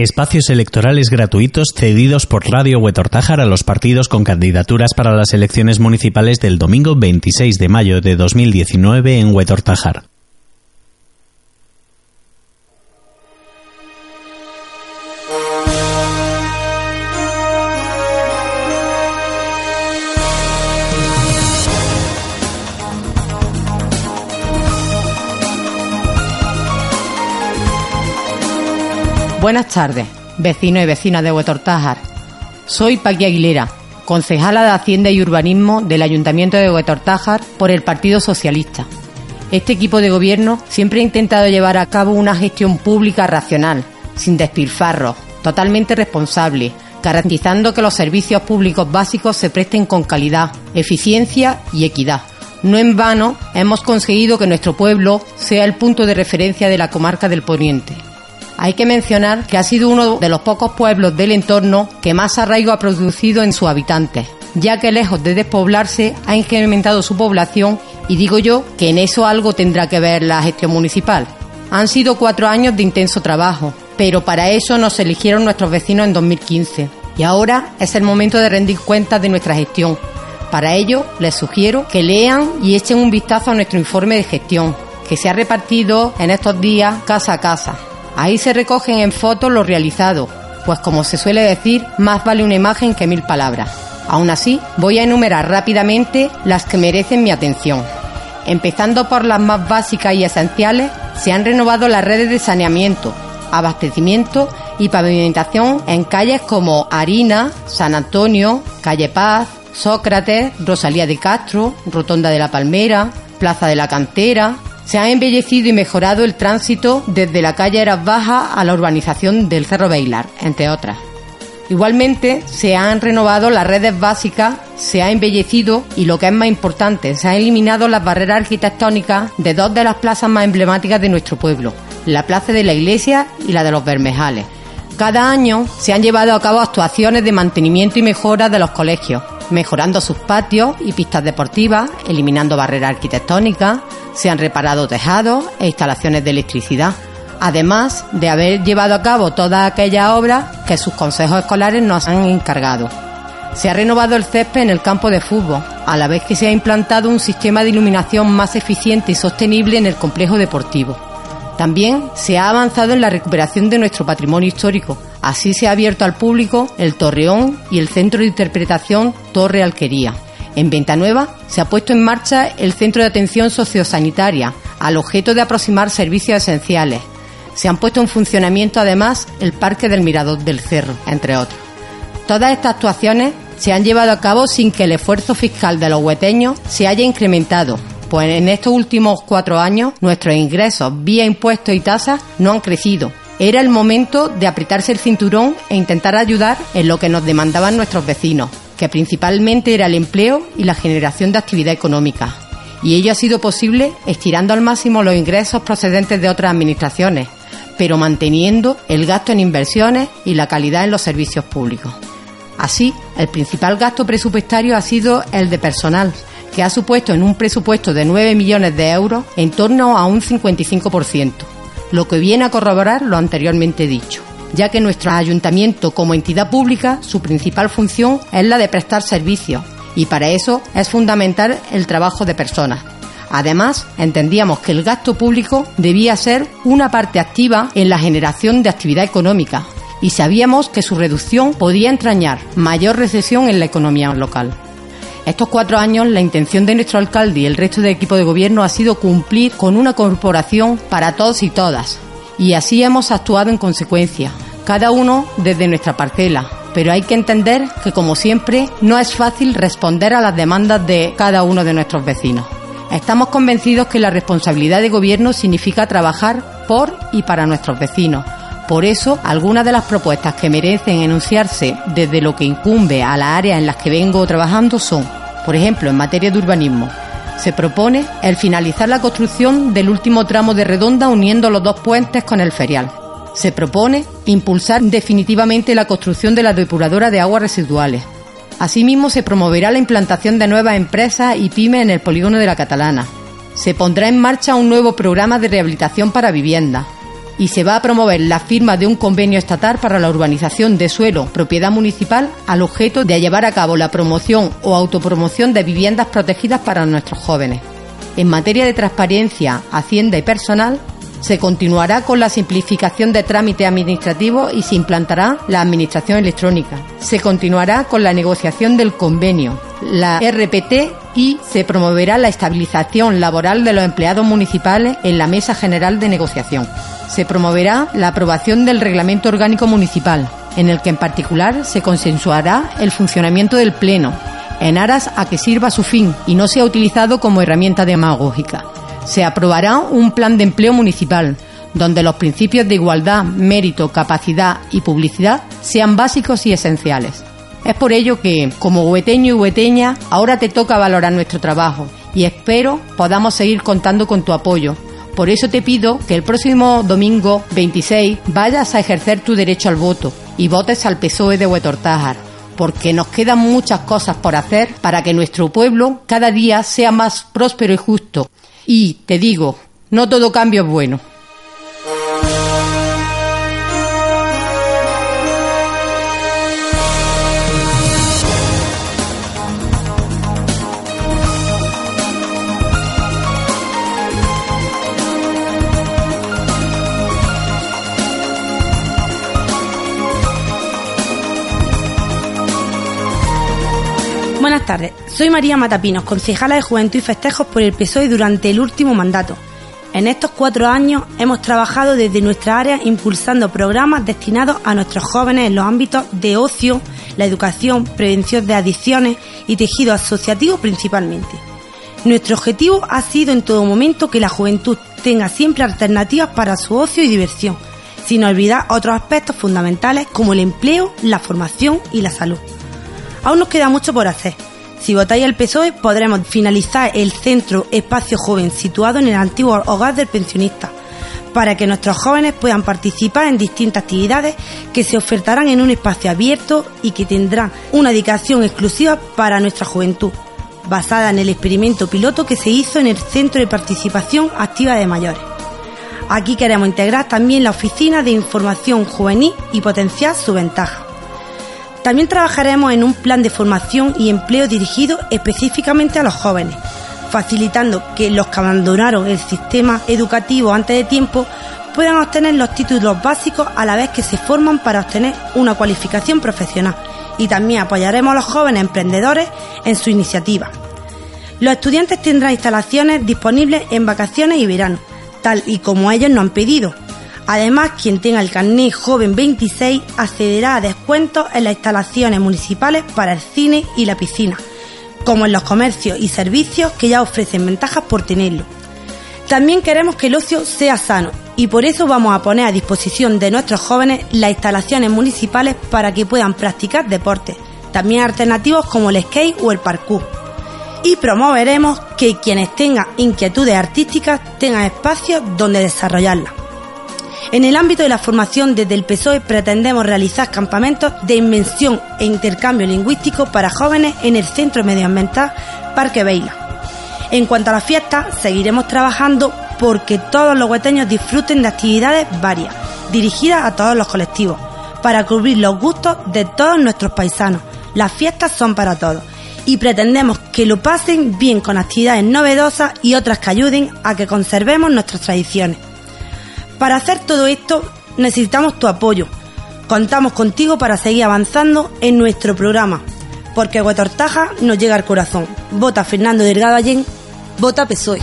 Espacios electorales gratuitos cedidos por Radio Huetortájar a los partidos con candidaturas para las elecciones municipales del domingo 26 de mayo de 2019 en Huetortájar. Buenas tardes, vecinos y vecinas de Huetortájar. Soy Paqui Aguilera, concejala de Hacienda y Urbanismo del Ayuntamiento de Huetortájar por el Partido Socialista. Este equipo de gobierno siempre ha intentado llevar a cabo una gestión pública racional, sin despilfarros, totalmente responsable, garantizando que los servicios públicos básicos se presten con calidad, eficiencia y equidad. No en vano hemos conseguido que nuestro pueblo sea el punto de referencia de la comarca del Poniente hay que mencionar que ha sido uno de los pocos pueblos del entorno que más arraigo ha producido en sus habitantes, ya que lejos de despoblarse ha incrementado su población y digo yo que en eso algo tendrá que ver la gestión municipal. Han sido cuatro años de intenso trabajo, pero para eso nos eligieron nuestros vecinos en 2015 y ahora es el momento de rendir cuentas de nuestra gestión. Para ello, les sugiero que lean y echen un vistazo a nuestro informe de gestión, que se ha repartido en estos días casa a casa. Ahí se recogen en fotos lo realizado, pues como se suele decir, más vale una imagen que mil palabras. Aún así, voy a enumerar rápidamente las que merecen mi atención. Empezando por las más básicas y esenciales, se han renovado las redes de saneamiento, abastecimiento y pavimentación en calles como Harina, San Antonio, Calle Paz, Sócrates, Rosalía de Castro, Rotonda de la Palmera, Plaza de la Cantera, se ha embellecido y mejorado el tránsito desde la calle Eras Baja a la urbanización del Cerro Bailar, entre otras. Igualmente, se han renovado las redes básicas, se ha embellecido y lo que es más importante, se han eliminado las barreras arquitectónicas de dos de las plazas más emblemáticas de nuestro pueblo, la Plaza de la Iglesia y la de los Bermejales. Cada año se han llevado a cabo actuaciones de mantenimiento y mejora de los colegios, mejorando sus patios y pistas deportivas, eliminando barreras arquitectónicas, se han reparado tejados e instalaciones de electricidad, además de haber llevado a cabo todas aquellas obras que sus consejos escolares nos han encargado. Se ha renovado el césped en el campo de fútbol, a la vez que se ha implantado un sistema de iluminación más eficiente y sostenible en el complejo deportivo. También se ha avanzado en la recuperación de nuestro patrimonio histórico. Así se ha abierto al público el Torreón y el Centro de Interpretación Torre Alquería. En Venta Nueva se ha puesto en marcha el Centro de Atención Sociosanitaria, al objeto de aproximar servicios esenciales. Se han puesto en funcionamiento además el Parque del Mirador del Cerro, entre otros. Todas estas actuaciones se han llevado a cabo sin que el esfuerzo fiscal de los hueteños se haya incrementado, pues en estos últimos cuatro años nuestros ingresos vía impuestos y tasas no han crecido. Era el momento de apretarse el cinturón e intentar ayudar en lo que nos demandaban nuestros vecinos, que principalmente era el empleo y la generación de actividad económica. Y ello ha sido posible estirando al máximo los ingresos procedentes de otras administraciones, pero manteniendo el gasto en inversiones y la calidad en los servicios públicos. Así, el principal gasto presupuestario ha sido el de personal, que ha supuesto en un presupuesto de 9 millones de euros en torno a un 55%, lo que viene a corroborar lo anteriormente dicho ya que nuestro ayuntamiento como entidad pública su principal función es la de prestar servicios y para eso es fundamental el trabajo de personas. Además, entendíamos que el gasto público debía ser una parte activa en la generación de actividad económica y sabíamos que su reducción podía entrañar mayor recesión en la economía local. Estos cuatro años la intención de nuestro alcalde y el resto del equipo de gobierno ha sido cumplir con una corporación para todos y todas. Y así hemos actuado en consecuencia, cada uno desde nuestra parcela. Pero hay que entender que, como siempre, no es fácil responder a las demandas de cada uno de nuestros vecinos. Estamos convencidos que la responsabilidad de gobierno significa trabajar por y para nuestros vecinos. Por eso, algunas de las propuestas que merecen enunciarse desde lo que incumbe a las áreas en las que vengo trabajando son, por ejemplo, en materia de urbanismo, se propone el finalizar la construcción del último tramo de redonda uniendo los dos puentes con el ferial. Se propone impulsar definitivamente la construcción de la depuradora de aguas residuales. Asimismo, se promoverá la implantación de nuevas empresas y pymes en el polígono de la Catalana. Se pondrá en marcha un nuevo programa de rehabilitación para viviendas. Y se va a promover la firma de un convenio estatal para la urbanización de suelo, propiedad municipal, al objeto de llevar a cabo la promoción o autopromoción de viviendas protegidas para nuestros jóvenes. En materia de transparencia, hacienda y personal, se continuará con la simplificación de trámites administrativos y se implantará la administración electrónica. Se continuará con la negociación del convenio, la RPT y se promoverá la estabilización laboral de los empleados municipales en la Mesa General de Negociación se promoverá la aprobación del Reglamento Orgánico Municipal, en el que en particular se consensuará el funcionamiento del Pleno, en aras a que sirva su fin y no sea utilizado como herramienta demagógica. Se aprobará un plan de empleo municipal, donde los principios de igualdad, mérito, capacidad y publicidad sean básicos y esenciales. Es por ello que, como hueteño y hueteña, ahora te toca valorar nuestro trabajo y espero podamos seguir contando con tu apoyo por eso te pido que el próximo domingo 26 vayas a ejercer tu derecho al voto y votes al PSOE de Huetortájar, porque nos quedan muchas cosas por hacer para que nuestro pueblo cada día sea más próspero y justo. Y te digo, no todo cambio es bueno. Soy María Matapinos, concejala de Juventud y Festejos por el PSOE durante el último mandato. En estos cuatro años hemos trabajado desde nuestra área impulsando programas destinados a nuestros jóvenes en los ámbitos de ocio, la educación, prevención de adicciones y tejido asociativo principalmente. Nuestro objetivo ha sido en todo momento que la juventud tenga siempre alternativas para su ocio y diversión, sin olvidar otros aspectos fundamentales como el empleo, la formación y la salud. Aún nos queda mucho por hacer. Si votáis al PSOE podremos finalizar el centro Espacio Joven situado en el antiguo hogar del pensionista, para que nuestros jóvenes puedan participar en distintas actividades que se ofertarán en un espacio abierto y que tendrán una dedicación exclusiva para nuestra juventud, basada en el experimento piloto que se hizo en el Centro de Participación Activa de Mayores. Aquí queremos integrar también la Oficina de Información Juvenil y potenciar su ventaja. También trabajaremos en un plan de formación y empleo dirigido específicamente a los jóvenes, facilitando que los que abandonaron el sistema educativo antes de tiempo puedan obtener los títulos básicos a la vez que se forman para obtener una cualificación profesional y también apoyaremos a los jóvenes emprendedores en su iniciativa. Los estudiantes tendrán instalaciones disponibles en vacaciones y verano, tal y como ellos nos han pedido, Además, quien tenga el carnet joven 26 accederá a descuentos en las instalaciones municipales para el cine y la piscina, como en los comercios y servicios que ya ofrecen ventajas por tenerlo. También queremos que el ocio sea sano y por eso vamos a poner a disposición de nuestros jóvenes las instalaciones municipales para que puedan practicar deportes, también alternativos como el skate o el parkour. Y promoveremos que quienes tengan inquietudes artísticas tengan espacios donde desarrollarlas. En el ámbito de la formación desde el PSOE pretendemos realizar campamentos de invención e intercambio lingüístico para jóvenes en el Centro Medioambiental Parque Veila. En cuanto a la fiesta, seguiremos trabajando porque todos los hueteños disfruten de actividades varias, dirigidas a todos los colectivos, para cubrir los gustos de todos nuestros paisanos. Las fiestas son para todos y pretendemos que lo pasen bien con actividades novedosas y otras que ayuden a que conservemos nuestras tradiciones. Para hacer todo esto necesitamos tu apoyo. Contamos contigo para seguir avanzando en nuestro programa. Porque Huetortaja nos llega al corazón. Vota Fernando Delgado Allén, vota PSOE.